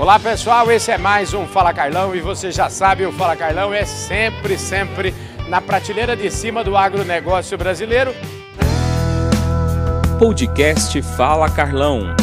Olá pessoal, esse é mais um Fala Carlão e você já sabe, o Fala Carlão é sempre, sempre na prateleira de cima do agronegócio brasileiro. Podcast Fala Carlão.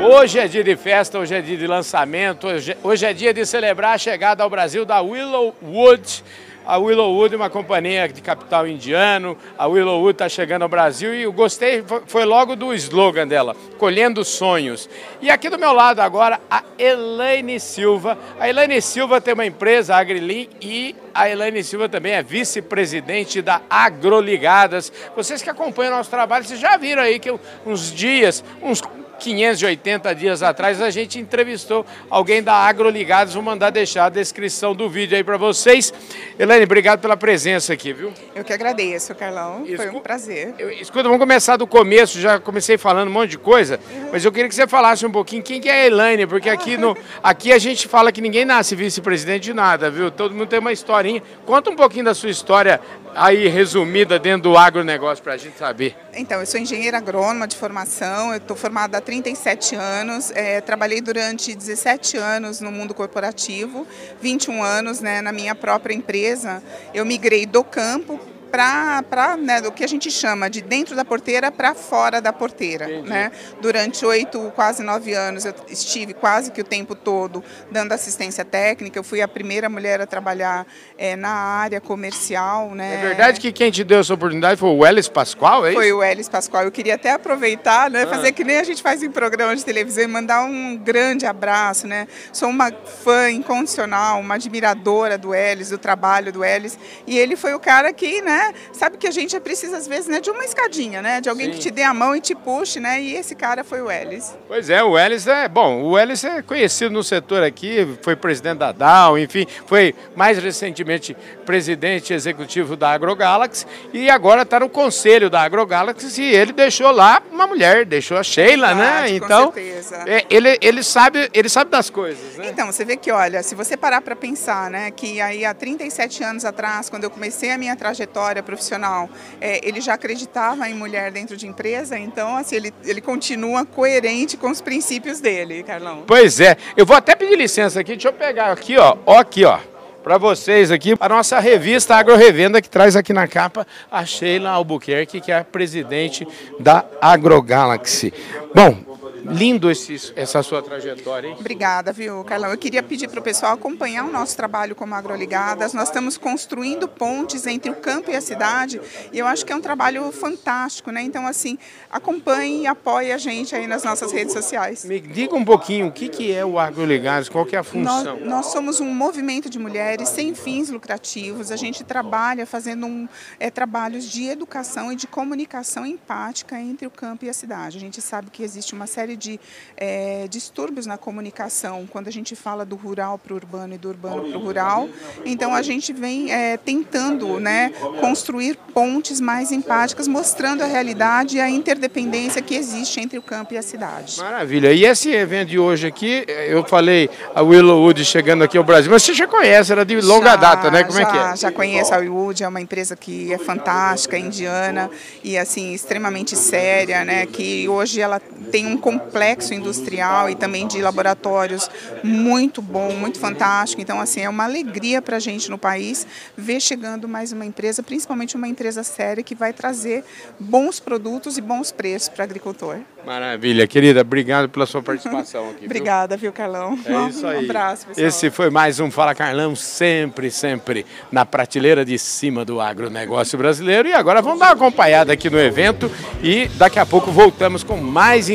Hoje é dia de festa, hoje é dia de lançamento, hoje, hoje é dia de celebrar a chegada ao Brasil da Willow Wood a Willowwood uma companhia de capital indiano. A Willowwood está chegando ao Brasil e eu gostei, foi logo do slogan dela, Colhendo Sonhos. E aqui do meu lado agora, a Elaine Silva. A Elaine Silva tem uma empresa, a Agrilin, e a Elaine Silva também é vice-presidente da Agroligadas. Vocês que acompanham o nosso trabalho, vocês já viram aí que uns dias, uns 580 dias atrás, a gente entrevistou alguém da Agroligados. Vou mandar deixar a descrição do vídeo aí para vocês. Elaine, obrigado pela presença aqui, viu? Eu que agradeço, Carlão. Escu... Foi um prazer. Eu, escuta, vamos começar do começo. Já comecei falando um monte de coisa, uhum. mas eu queria que você falasse um pouquinho quem que é a Elaine, porque aqui, no, aqui a gente fala que ninguém nasce vice-presidente de nada, viu? Todo mundo tem uma historinha. Conta um pouquinho da sua história aí resumida dentro do agronegócio para a gente saber. Então, eu sou engenheira agrônoma de formação, eu estou formada há 37 anos, é, trabalhei durante 17 anos no mundo corporativo, 21 anos né, na minha própria empresa. Eu migrei do campo para né, o que a gente chama de dentro da porteira para fora da porteira. Né? Durante oito, quase nove anos, eu estive quase que o tempo todo dando assistência técnica. Eu fui a primeira mulher a trabalhar é, na área comercial. Né? É verdade que quem te deu essa oportunidade foi o Welles Pascoal, é isso? Foi o Welles Pascoal. Eu queria até aproveitar, né, ah. fazer que nem a gente faz em programa de televisão e mandar um grande abraço. Né? Sou uma fã incondicional, uma admiradora do Welles, do trabalho do Welles. E ele foi o cara que, né, né? Sabe que a gente precisa, às vezes, né, de uma escadinha, né? De alguém Sim. que te dê a mão e te puxe, né? E esse cara foi o Ellis. Pois é, o Ellis é, bom, o Ellis é conhecido no setor aqui, foi presidente da Dow, enfim, foi mais recentemente presidente executivo da AgroGalaxy e agora está no conselho da AgroGalaxy e ele deixou lá uma mulher, deixou a Sheila, né? Né? Então, com É, ele, ele, sabe, ele sabe das coisas, né? Então, você vê que, olha, se você parar para pensar, né, que aí há 37 anos atrás, quando eu comecei a minha trajetória trajetória profissional, é, ele já acreditava em mulher dentro de empresa, então assim, ele, ele continua coerente com os princípios dele, Carlão. Pois é. Eu vou até pedir licença aqui, deixa eu pegar aqui, ó, ó aqui, ó para vocês aqui, a nossa revista Agro Revenda, que traz aqui na capa a Sheila Albuquerque, que é a presidente da AgroGalaxy. Bom, Lindo esse, essa sua trajetória, hein? Obrigada, viu, Carlão? Eu queria pedir para o pessoal acompanhar o nosso trabalho como Agroligadas. Nós estamos construindo pontes entre o campo e a cidade e eu acho que é um trabalho fantástico, né? Então, assim, acompanhe e apoie a gente aí nas nossas redes sociais. Me diga um pouquinho o que, que é o Agroligadas, qual que é a função? Nós, nós somos um movimento de mulheres sem fins lucrativos. A gente trabalha fazendo um, é, trabalhos de educação e de comunicação empática entre o campo e a cidade. A gente sabe que existe uma série de é, distúrbios na comunicação quando a gente fala do rural para o urbano e do urbano para o rural. Então a gente vem é, tentando né, construir pontes mais empáticas, mostrando a realidade e a interdependência que existe entre o campo e a cidade. Maravilha. E esse evento de hoje aqui, eu falei a Willowwood chegando aqui ao Brasil, mas você já conhece, era de longa já, data, né? Como já, é que é? Já conheço a Willowwood, é uma empresa que é fantástica, indiana e assim extremamente séria, né? Que hoje ela tem um complexo industrial e também de laboratórios muito bom, muito fantástico. Então, assim, é uma alegria para a gente no país ver chegando mais uma empresa, principalmente uma empresa séria que vai trazer bons produtos e bons preços para o agricultor. Maravilha, querida. Obrigado pela sua participação aqui. Obrigada, viu, Carlão? É isso aí. Um abraço, pessoal. Esse foi mais um Fala Carlão, sempre, sempre na prateleira de cima do agronegócio brasileiro. E agora vamos dar uma acompanhada aqui no evento e daqui a pouco voltamos com mais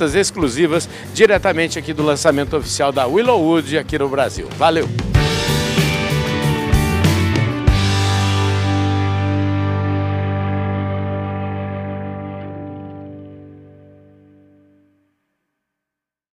entrevistas exclusivas diretamente aqui do lançamento oficial da Willowwood aqui no Brasil. Valeu!